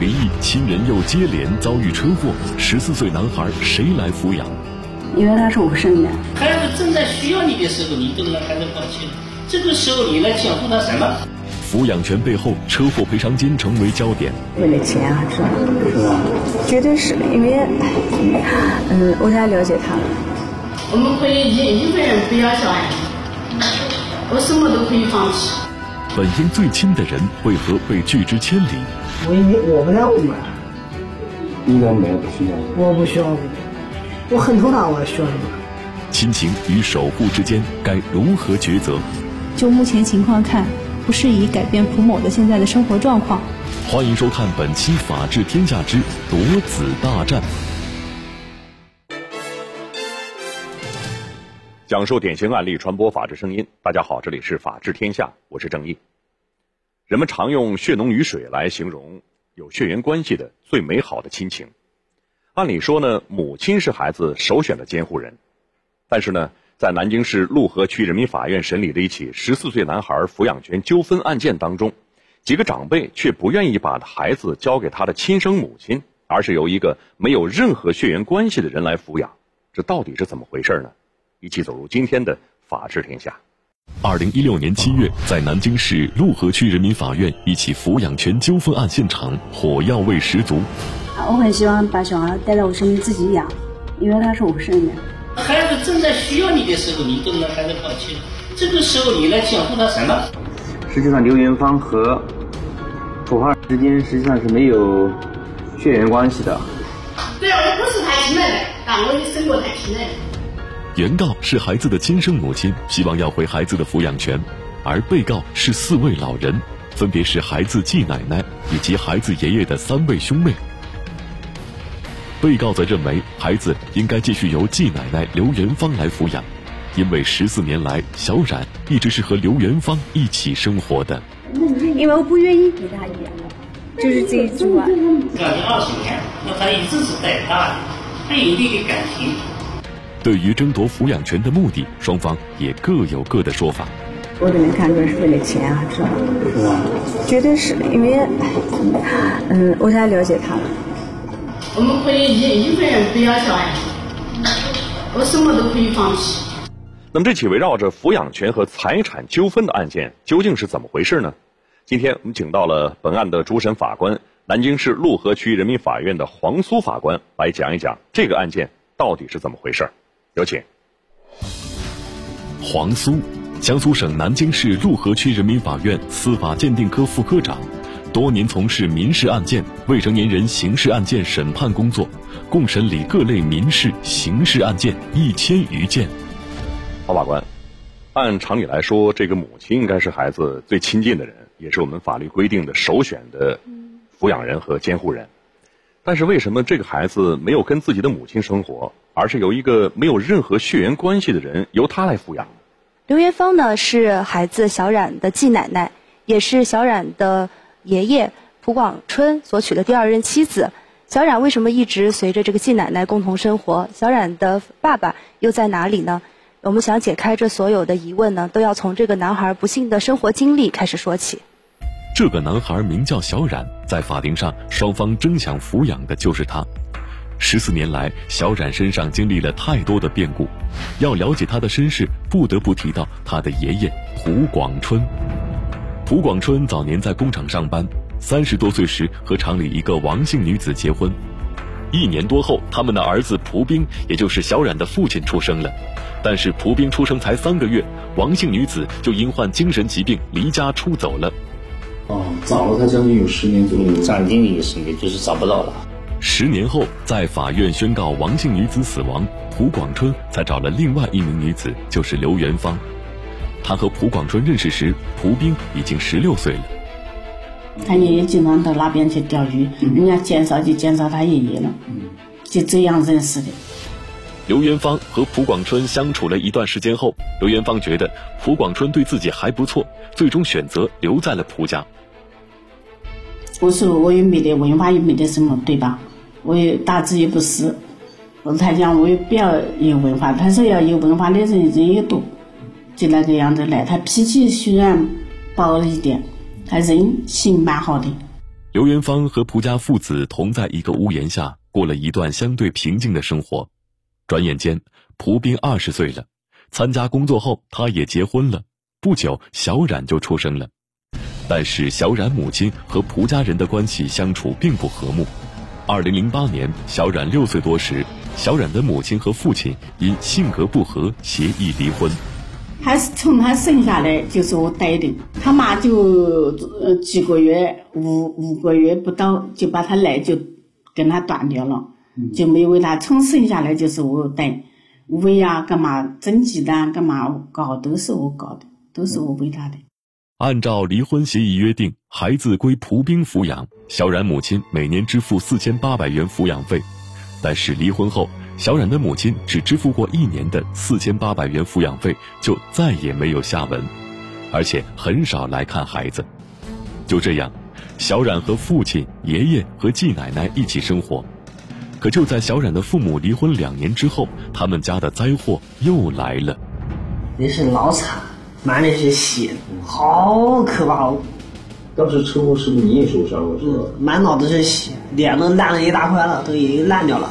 离异，亲人又接连遭遇车祸，十四岁男孩谁来抚养？因为他是我生的。孩子正在需要你的时候，你跟让孩子放弃了，这个时候你来讲付他什么？抚养权背后，车祸赔偿金成为焦点。为了钱啊，是吧？是吧？绝对是因为，嗯，我太了解他了。我们可以一一个人不要小孩，我什么都可以放弃。本应最亲的人，为何被拒之千里？我你我不在乎嘛。应该没有不需要。我不需要，我很头大，我需要什么？亲情与守护之间该如何抉择？就目前情况看。不适宜改变蒲某的现在的生活状况。欢迎收看本期《法治天下之夺子大战》，讲述典型案例，传播法治声音。大家好，这里是法治天下，我是郑毅。人们常用血浓于水来形容有血缘关系的最美好的亲情。按理说呢，母亲是孩子首选的监护人，但是呢。在南京市陆河区人民法院审理的一起十四岁男孩抚养权纠纷案件当中，几个长辈却不愿意把孩子交给他的亲生母亲，而是由一个没有任何血缘关系的人来抚养，这到底是怎么回事呢？一起走入今天的法治天下。二零一六年七月，在南京市陆河区人民法院一起抚养权纠纷案现场，火药味十足。我很希望把小孩带到我身边自己养，因为他是我生的。孩子正在需要你的时候，你都让孩子放弃了，这个时候你来讲护他什么？实际上，刘元芳和楚华之间实际上是没有血缘关系的。对啊，我不是他亲奶奶，但我也生过他亲奶奶。原告是孩子的亲生母亲，希望要回孩子的抚养权，而被告是四位老人，分别是孩子继奶奶以及孩子爷爷的三位兄妹。被告则认为，孩子应该继续由继奶奶刘元芳来抚养，因为十四年来，小冉一直是和刘元芳一起生活的。因为我不愿意给他养，就是这一句话。将近二十年，那他一直是带大的，他有你的感情。对于争夺抚养权的目的，双方也各有各的说法。我都能看出来是为了钱啊，是吧？绝对是因为，嗯，我太了解他了。我们可以一一个人不要小孩，我什么都可以放弃。那么这起围绕着抚养权和财产纠纷的案件究竟是怎么回事呢？今天我们请到了本案的主审法官，南京市陆河区人民法院的黄苏法官来讲一讲这个案件到底是怎么回事。有请。黄苏，江苏省南京市陆河区人民法院司法鉴定科副科长。多年从事民事案件、未成年人刑事案件审判工作，共审理各类民事、刑事案件一千余件。黄法官，按常理来说，这个母亲应该是孩子最亲近的人，也是我们法律规定的首选的抚养人和监护人。但是为什么这个孩子没有跟自己的母亲生活，而是由一个没有任何血缘关系的人由他来抚养？刘元芳呢，是孩子小冉的继奶奶，也是小冉的。爷爷蒲广春所娶的第二任妻子小冉为什么一直随着这个继奶奶共同生活？小冉的爸爸又在哪里呢？我们想解开这所有的疑问呢，都要从这个男孩不幸的生活经历开始说起。这个男孩名叫小冉，在法庭上双方争抢抚养的就是他。十四年来，小冉身上经历了太多的变故，要了解他的身世，不得不提到他的爷爷蒲广春。蒲广春早年在工厂上班，三十多岁时和厂里一个王姓女子结婚，一年多后，他们的儿子蒲兵，也就是小冉的父亲出生了。但是蒲兵出生才三个月，王姓女子就因患精神疾病离家出走了。哦，找了他将近有十年左右，将近有十年，就是找不到了。十年后，在法院宣告王姓女子死亡，蒲广春才找了另外一名女子，就是刘元芳。他和蒲广春认识时，蒲冰已经十六岁了。他爷爷经常到那边去钓鱼，人家介绍就介绍他爷爷了，就这样认识的。刘元芳和蒲广春相处了一段时间后，刘元芳觉得蒲广春对自己还不错，最终选择留在了蒲家。我说我也没得文化，也没得什么，对吧？我也大字也不是。我他讲我也不要有文化，他说要有文化的人人也多。就那个样子来，他脾气虽然暴了一点，他人性蛮好的。刘元芳和蒲家父子同在一个屋檐下，过了一段相对平静的生活。转眼间，蒲斌二十岁了，参加工作后，他也结婚了。不久，小冉就出生了。但是，小冉母亲和蒲家人的关系相处并不和睦。二零零八年，小冉六岁多时，小冉的母亲和父亲因性格不合协议离婚。还是从他生下来就是我带的，他妈就呃几个月五五个月不到就把他奶就跟他断掉了，就没喂他。从生下来就是我带，喂呀干嘛蒸鸡蛋干嘛搞都是我搞的，都是我喂他的。按照离婚协议约定，孩子归蒲冰抚养，小冉母亲每年支付四千八百元抚养费。但是离婚后，小冉的母亲只支付过一年的四千八百元抚养费，就再也没有下文，而且很少来看孩子。就这样，小冉和父亲、爷爷和季奶奶一起生活。可就在小冉的父母离婚两年之后，他们家的灾祸又来了。也是老惨。满脸是血，好可怕哦！当时车祸是不是你也受伤了？是吧？满脑子是血，脸都烂了一大块了，都已经烂掉了。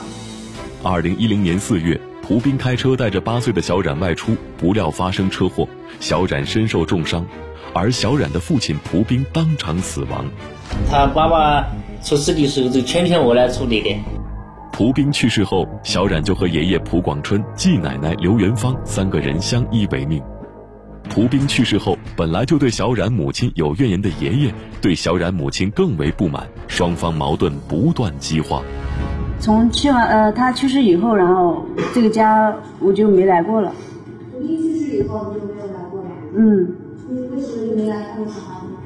二零一零年四月，蒲斌开车带着八岁的小冉外出，不料发生车祸，小冉身受重伤，而小冉的父亲蒲斌当场死亡。他爸爸出事的时候，就全凭我来处理的。蒲冰去世后，小冉就和爷爷蒲广春、季奶奶刘元芳三个人相依为命。蒲冰去世后，本来就对小冉母亲有怨言的爷爷，对小冉母亲更为不满，双方矛盾不断激化。从去完呃他去世以后，然后这个家我就没来过了。蒲冰去世以后你就没有来过了？嗯。为什么没来过呢？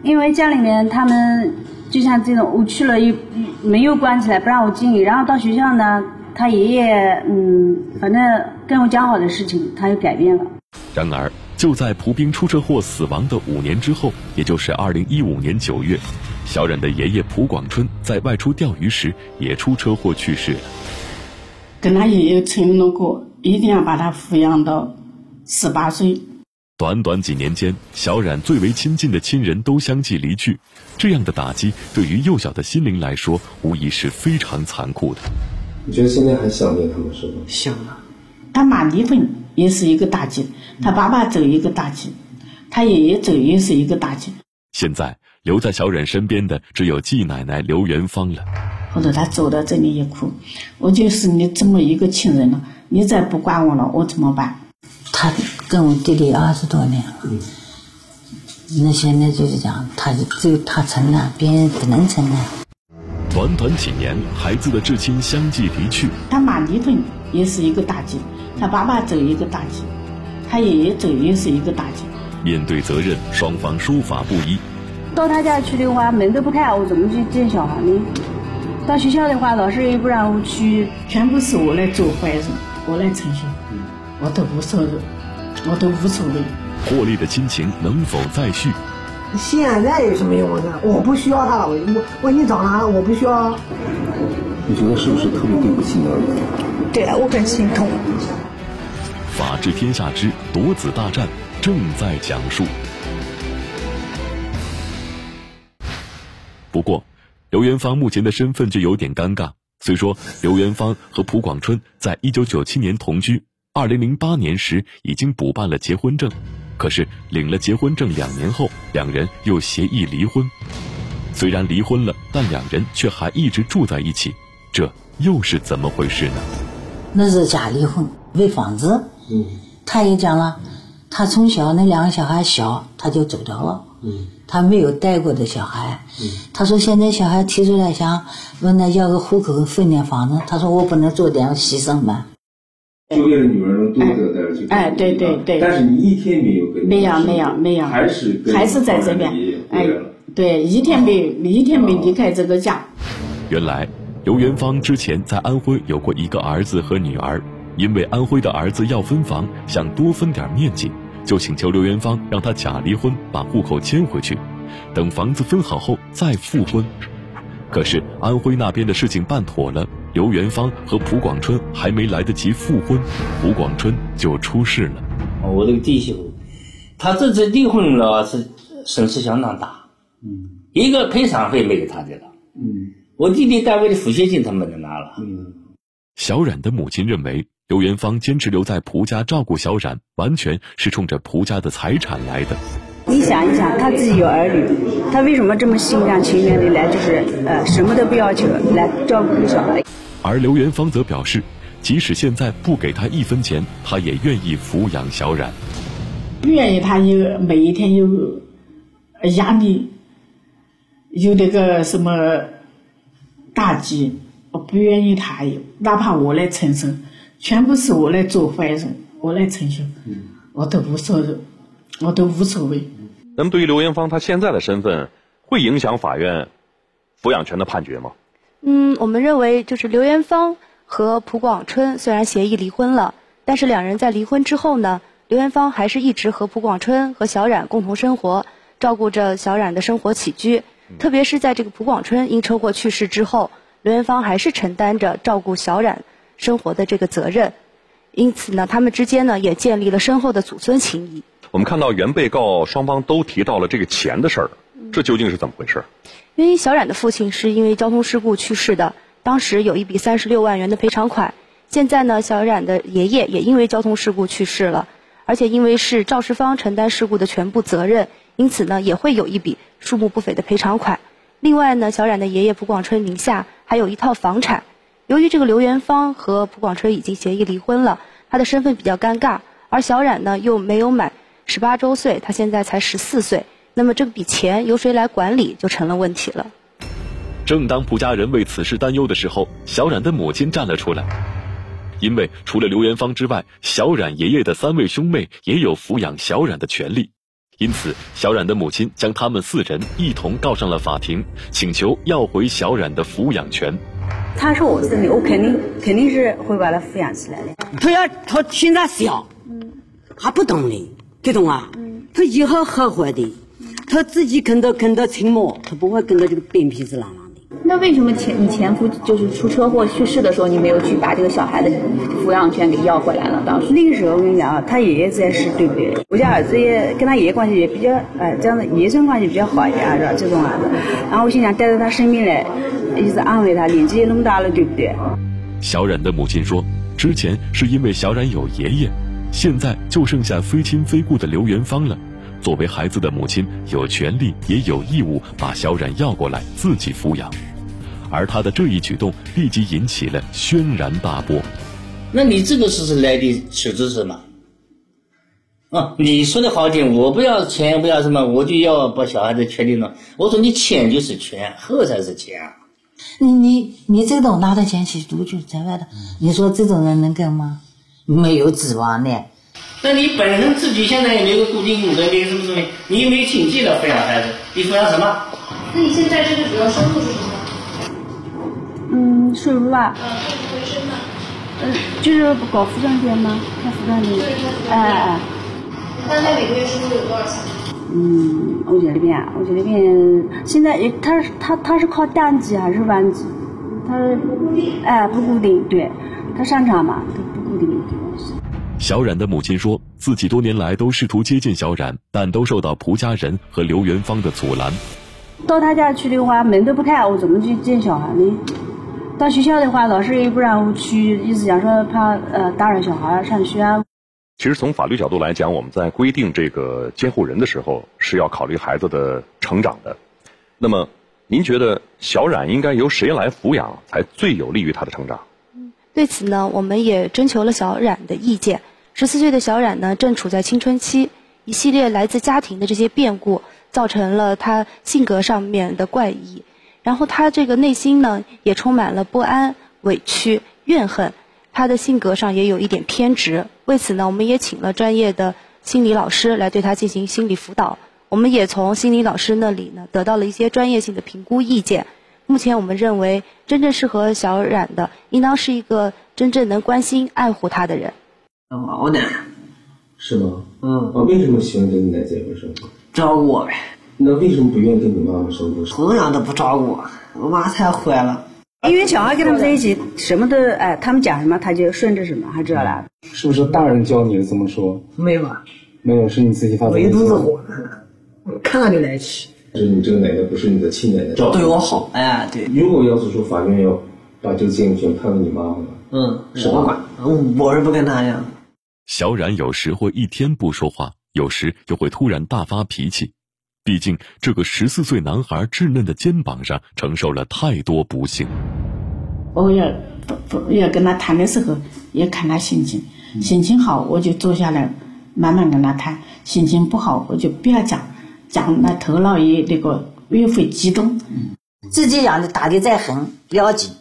因为家里面他们就像这种，我去了又没有关起来，不让我进。然后到学校呢，他爷爷嗯，反正跟我讲好的事情，他又改变了。然而。就在蒲兵出车祸死亡的五年之后，也就是二零一五年九月，小冉的爷爷蒲广春在外出钓鱼时也出车祸去世了。跟他爷爷承诺过，一定要把他抚养到十八岁。短短几年间，小冉最为亲近的亲人都相继离去，这样的打击对于幼小的心灵来说，无疑是非常残酷的。你觉得现在还想念他们是吗？想啊。他妈离婚也是一个打击，他爸爸走一个打击，他爷爷走也是一个打击。现在留在小冉身边的只有季奶奶刘元芳了。或者他走到这里一哭，我就是你这么一个亲人了，你再不管我了，我怎么办？他跟我弟弟二十多年了，那现在就是讲，他只有他承担，别人不能承担。短短几年，孩子的至亲相继离去，他妈离婚也是一个打击。他爸爸走一个打击，他爷爷走也是一个打击。面对责任，双方说法不一。到他家去的话，门都不开，我怎么去见小孩呢？到学校的话，老师也不让我去，全部是我来做坏事，我来承受，我都无所谓，我都无所谓。破裂的亲情能否再续？现在有什么用呢？我不需要他了，我我我已经长大了，我不需要。你觉得是不是特别对不起你儿子？对啊，我很心痛。法治天下之夺子大战正在讲述。不过，刘元芳目前的身份就有点尴尬。虽说刘元芳和蒲广春在一九九七年同居，二零零八年时已经补办了结婚证，可是领了结婚证两年后，两人又协议离婚。虽然离婚了，但两人却还一直住在一起，这又是怎么回事呢？那是假离婚，为房子。嗯，他也讲了，他从小那两个小孩小，他就走掉了。嗯，他没有带过的小孩。嗯，他说现在小孩提出来想问他要个户口分点房子，他说我不能做点牺牲吗？就为了女儿能多得点去。哎，对对对。但是你一天没有跟。没有没有没有。还是还是在这边。哎，对，一天没一天没离开这个家。原来刘元芳之前在安徽有过一个儿子和女儿。因为安徽的儿子要分房，想多分点面积，就请求刘元芳让他假离婚，把户口迁回去，等房子分好后再复婚。可是安徽那边的事情办妥了，刘元芳和蒲广春还没来得及复婚，蒲广春就出事了。我这个弟媳妇，他这次离婚了是损失相当大，嗯，一个赔偿费没有他的了，嗯，我弟弟单位的抚恤金他没能拿了。嗯，小冉的母亲认为，刘元芳坚持留在蒲家照顾小冉，完全是冲着蒲家的财产来的。你想一想，他自己有儿女，他为什么这么心甘情愿的来，就是呃什么都不要求来照顾小孩？而刘元芳则表示，即使现在不给他一分钱，他也愿意抚养小冉。愿意他有每一天有压力，有那个什么打击，我不愿意他有，哪怕我来承受，全部是我来做坏事，我来承受，我都无所谓，我都无所谓。那么，对于刘元芳他现在的身份，会影响法院抚养权的判决吗？嗯，我们认为，就是刘元芳和蒲广春虽然协议离婚了，但是两人在离婚之后呢？刘元芳还是一直和蒲广春和小冉共同生活，照顾着小冉的生活起居。特别是在这个蒲广春因车祸去世之后，刘元芳还是承担着照顾小冉生活的这个责任。因此呢，他们之间呢也建立了深厚的祖孙情谊。我们看到原被告双方都提到了这个钱的事儿，这究竟是怎么回事？因为小冉的父亲是因为交通事故去世的，当时有一笔三十六万元的赔偿款。现在呢，小冉的爷爷也因为交通事故去世了。而且因为是肇事方承担事故的全部责任，因此呢也会有一笔数目不菲的赔偿款。另外呢，小冉的爷爷蒲广春名下还有一套房产。由于这个刘元芳和蒲广春已经协议离婚了，他的身份比较尴尬，而小冉呢又没有满十八周岁，他现在才十四岁，那么这笔钱由谁来管理就成了问题了。正当蒲家人为此事担忧的时候，小冉的母亲站了出来。因为除了刘元芳之外，小冉爷爷的三位兄妹也有抚养小冉的权利，因此小冉的母亲将他们四人一同告上了法庭，请求要回小冉的抚养权。他是我孙女，我肯定肯定是会把他抚养起来的。他要他现在小，嗯，还不懂的，听懂啊？嗯，他以后后悔的，他自己跟着跟着沉默，他不会跟着这个扁皮子郎。那为什么前你前夫就是出车祸去世的时候，你没有去把这个小孩的抚养权给要回来了？当时那个时候我跟你讲啊，他爷爷在世，对不对？我家儿子也跟他爷爷关系也比较，哎，这样的爷孙关系比较好一点，是吧？这种儿子，然后我心想带到他身边来，一直安慰他，年纪也那么大了，对不对？小冉的母亲说，之前是因为小冉有爷爷，现在就剩下非亲非故的刘元芳了。作为孩子的母亲，有权利也有义务把小冉要过来自己抚养，而他的这一举动立即引起了轩然大波。那你这个是是来的求职是吗？啊，你说的好听，我不要钱，不要什么，我就要把小孩子权利了。我说你钱就是权，后才是钱。你你你这种拿着钱去读就在外头，你说这种人能干吗？没有指望呢。那你本身自己现在也没有固定工作，没有什么东西，你又没有经济来抚养孩子，你抚养什么？那你现在这个主要收入是什么？嗯，收入啊？嗯，就是搞服装店吗？开服装店。哎哎。大概每个月收入有多少钱？嗯，我家里边，我家里边现在也，他他他是靠单机还是旺季？他不固定。哎，不固定，对，他商场嘛。小冉的母亲说自己多年来都试图接近小冉，但都受到蒲家人和刘元芳的阻拦。到他家去的话，门都不开，我怎么去见小孩呢？到学校的话，老师也不让我去，意思讲说怕呃打扰小孩上学啊。其实从法律角度来讲，我们在规定这个监护人的时候，是要考虑孩子的成长的。那么，您觉得小冉应该由谁来抚养，才最有利于他的成长？对此呢，我们也征求了小冉的意见。十四岁的小冉呢，正处在青春期，一系列来自家庭的这些变故，造成了他性格上面的怪异。然后他这个内心呢，也充满了不安、委屈、怨恨。他的性格上也有一点偏执。为此呢，我们也请了专业的心理老师来对他进行心理辅导。我们也从心理老师那里呢，得到了一些专业性的评估意见。目前我们认为，真正适合小冉的，应当是一个真正能关心、爱护他的人。我奶，是吗？嗯。啊，为什么喜欢跟你奶在一块生活？照顾我呗。那为什么不愿意跟你妈妈生活？同样都不照顾我，我妈太坏了。因为小孩跟他们在一起，什么都哎，他们讲什么他就顺着什么，还知道啦？是不是大人教你的这么说？没有啊。没有，是你自己发的。我一肚子火，看看就来气。就是你这个奶奶不是你的亲奶奶，对我好，哎，对。如果要是说法院要把这个监护权判给你妈妈，嗯，是我管，我是不跟他呀。小冉有时会一天不说话，有时又会突然大发脾气。毕竟，这个十四岁男孩稚嫩的肩膀上承受了太多不幸。我要不不要跟他谈的时候，也看他心情，心情好我就坐下来慢慢跟他谈，心情不好我就不要讲，讲那头脑也那个越会激动。自己养的打的再狠不要紧，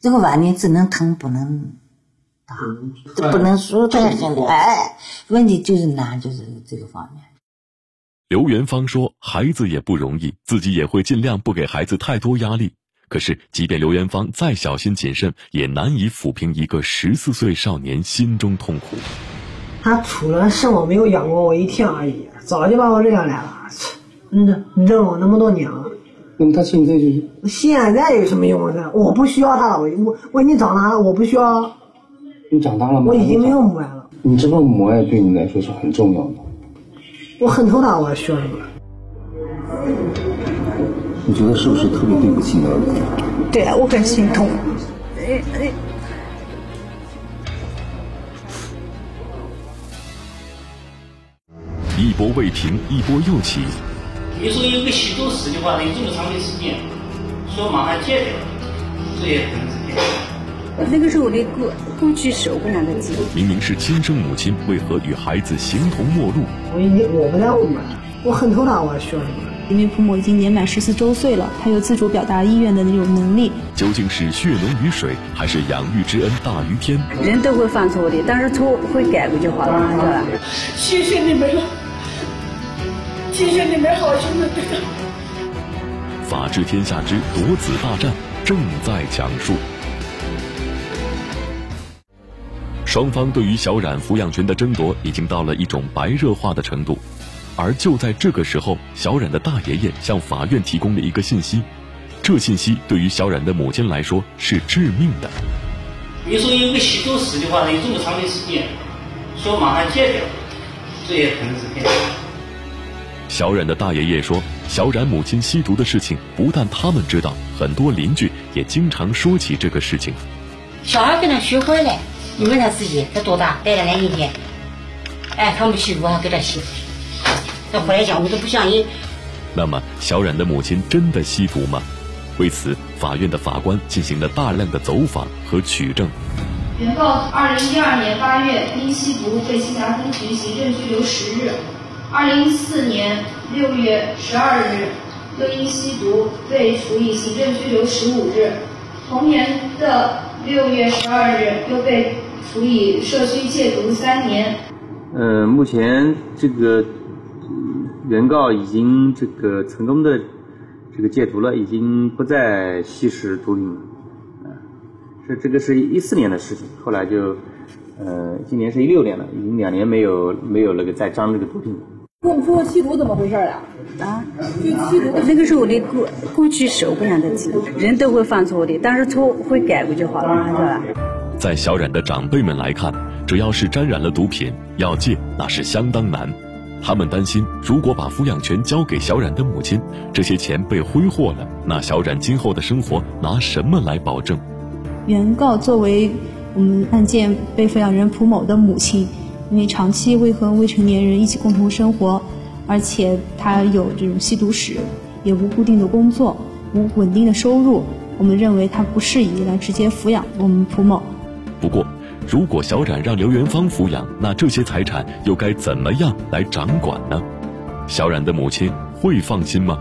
这个碗你只能疼不能打，这不能说太狠的。哎，问题就是难，就是这个方面。刘元芳说：“孩子也不容易，自己也会尽量不给孩子太多压力。可是，即便刘元芳再小心谨慎，也难以抚平一个十四岁少年心中痛苦。他除了是我没有养过我一天而已，早就把我扔下来了。嗯，扔我那么多年了。那么他现在就是……现在有什么用啊？我不需要他了，我我我已经长大了，我不需要。你长大了吗？我已经没有母爱了。你知道母爱对你来说是很重要的。”我很头大，我需要什么？你觉得是不是特别对不起你儿子？对啊，我很心痛。哎哎。一波未平，一波又起。你说有个吸毒史的话，你这么长的时间，说马上戒掉，这也可能是骗那个时候我的过过去世，我不让他记。明明是亲生母亲，为何与孩子形同陌路？我已经我不在乎了，我很头大，我需要什么？因为父母已经年满十四周岁了，他有自主表达意愿的那种能力。究竟是血浓于水，还是养育之恩大于天？人都会犯错的，但是错会改过就好了，是吧？谢谢你们了，谢谢你们好心的对待。法治天下之夺子大战正在讲述。双方对于小冉抚养权的争夺已经到了一种白热化的程度，而就在这个时候，小冉的大爷爷向法院提供了一个信息，这信息对于小冉的母亲来说是致命的。你说有个吸毒史的话，有这么长的时间，说马上戒掉，这也可能是骗。小冉的大爷爷说，小冉母亲吸毒的事情不但他们知道，很多邻居也经常说起这个事情。小孩跟他学会了。你问他自己，他多大？带了两年天，哎，他们吸毒还给他吸，他回来讲我都不相信。那么，小冉的母亲真的吸毒吗？为此，法院的法官进行了大量的走访和取证。原告二零一二年八月因吸毒被栖霞分局行政拘留十日，二零一四年六月十二日又因吸毒被处以行政拘留十五日，同年的六月十二日又被。处以社区戒毒三年。呃，目前这个原告已经这个成功的这个戒毒了，已经不再吸食毒品了。啊，是这个是一四年的事情，后来就呃，今年是一六年了，已经两年没有没有那个再沾那个毒品了。跟我们说吸毒怎么回事啊？啊，就吸毒。那个时候我的过过去是我不让他吸毒，人都会犯错的，但是错会改过就好了，是吧？在小冉的长辈们来看，只要是沾染了毒品，要戒那是相当难。他们担心，如果把抚养权交给小冉的母亲，这些钱被挥霍了，那小冉今后的生活拿什么来保证？原告作为我们案件被抚养人蒲某的母亲，因为长期未和未成年人一起共同生活，而且他有这种吸毒史，也无固定的工作，无稳定的收入，我们认为他不适宜来直接抚养我们蒲某。不过，如果小冉让刘元芳抚养，那这些财产又该怎么样来掌管呢？小冉的母亲会放心吗？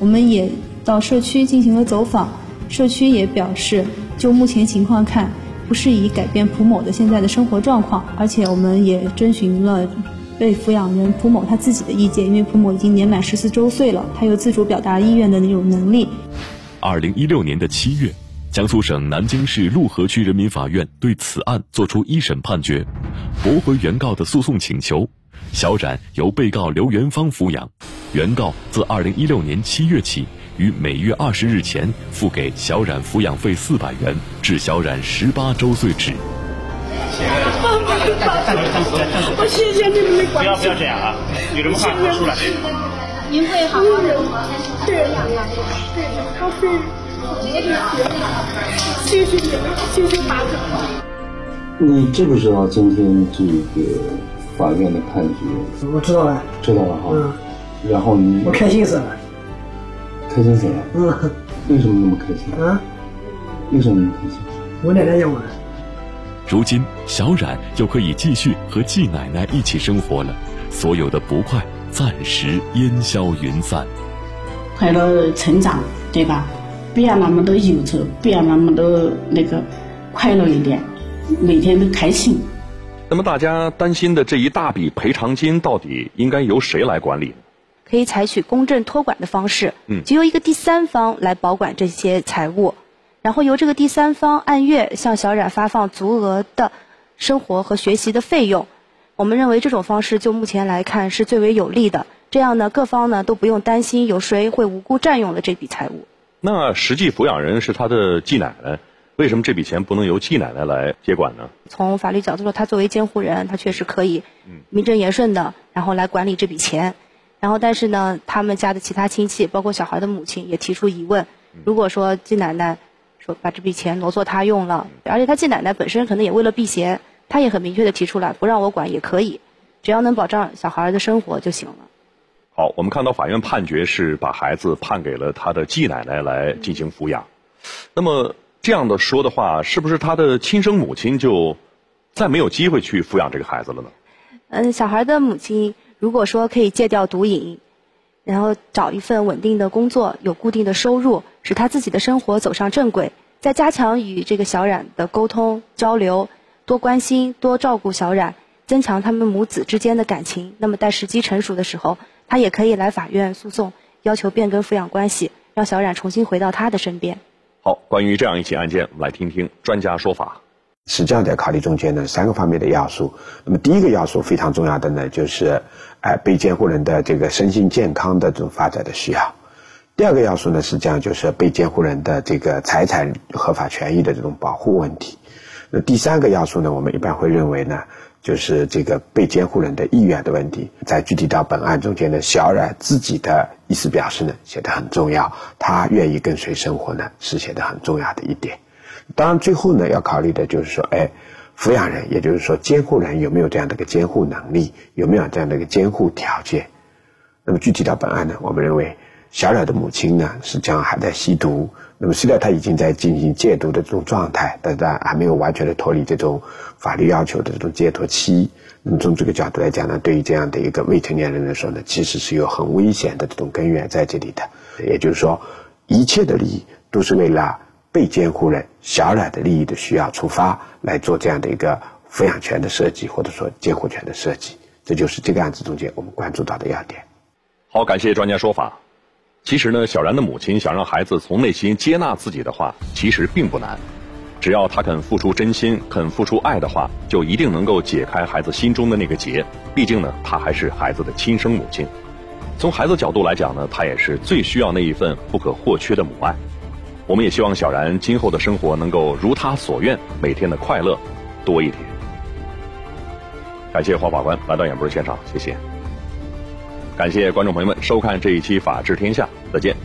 我们也到社区进行了走访，社区也表示，就目前情况看，不适宜改变蒲某的现在的生活状况，而且我们也征询了被抚养人蒲某他自己的意见，因为蒲某已经年满十四周岁了，他有自主表达意愿的那种能力。二零一六年的七月。江苏省南京市陆河区人民法院对此案作出一审判决，驳回原告的诉讼请求。小冉由被告刘元芳抚养，原告自二零一六年七月起，于每月二十日前付给小冉抚养费四百元，至小冉十八周岁止。我谢谢你们的关不要不要这样啊！有什么话说出来。您会好好的对养他。对，他是好多的学谢谢你们，谢谢马总。你知不知道今天这个法院的判决？我知道了。知道了哈。嗯。然后你我开心死了。开心死了。嗯。为什么那么开心？啊？为什么那么开心？我奶奶养我的。如今，小冉又可以继续和季奶奶一起生活了，所有的不快暂时烟消云散。快乐成长，对吧？不要那么多忧愁，不要那么多那个，快乐一点，每天都开心。那么大家担心的这一大笔赔偿金，到底应该由谁来管理呢？可以采取公证托管的方式，嗯，就由一个第三方来保管这些财物。然后由这个第三方按月向小冉发放足额的生活和学习的费用，我们认为这种方式就目前来看是最为有利的。这样呢，各方呢都不用担心有谁会无辜占用了这笔财物。那实际抚养人是他的继奶奶，为什么这笔钱不能由继奶奶来接管呢？从法律角度说，他作为监护人，他确实可以名正言顺的，然后来管理这笔钱。然后，但是呢，他们家的其他亲戚，包括小孩的母亲，也提出疑问：如果说季奶奶说把这笔钱挪作他用了，而且他季奶奶本身可能也为了避嫌，他也很明确的提出来不让我管也可以，只要能保障小孩的生活就行了。好，我们看到法院判决是把孩子判给了他的季奶奶来进行抚养。那么这样的说的话，是不是他的亲生母亲就再没有机会去抚养这个孩子了呢？嗯，小孩的母亲如果说可以戒掉毒瘾。然后找一份稳定的工作，有固定的收入，使他自己的生活走上正轨。再加强与这个小冉的沟通交流，多关心、多照顾小冉，增强他们母子之间的感情。那么待时机成熟的时候，他也可以来法院诉讼，要求变更抚养关系，让小冉重新回到他的身边。好，关于这样一起案件，我们来听听专家说法。实际上，在考虑中间呢，三个方面的要素。那么，第一个要素非常重要的呢，就是，哎，被监护人的这个身心健康的这种发展的需要。第二个要素呢，实际上就是被监护人的这个财产合法权益的这种保护问题。那第三个要素呢，我们一般会认为呢，就是这个被监护人的意愿的问题。在具体到本案中间呢，小冉自己的意思表示呢，写的很重要，他愿意跟随生活呢，是写的很重要的一点。当然，最后呢，要考虑的就是说，哎，抚养人，也就是说监护人有没有这样的一个监护能力，有没有这样的一个监护条件。那么具体到本案呢，我们认为小冉的母亲呢，实际上还在吸毒。那么虽然她已经在进行戒毒的这种状态，但是还没有完全的脱离这种法律要求的这种戒脱期。那么从这个角度来讲呢，对于这样的一个未成年人来说呢，其实是有很危险的这种根源在这里的。也就是说，一切的利益都是为了。被监护人小冉的利益的需要出发来做这样的一个抚养权的设计，或者说监护权的设计，这就是这个案子中间我们关注到的要点。好，感谢专家说法。其实呢，小冉的母亲想让孩子从内心接纳自己的话，其实并不难。只要他肯付出真心，肯付出爱的话，就一定能够解开孩子心中的那个结。毕竟呢，他还是孩子的亲生母亲。从孩子角度来讲呢，他也是最需要那一份不可或缺的母爱。我们也希望小然今后的生活能够如他所愿，每天的快乐多一点。感谢黄法官来到演播室现场，谢谢。感谢观众朋友们收看这一期《法治天下》，再见。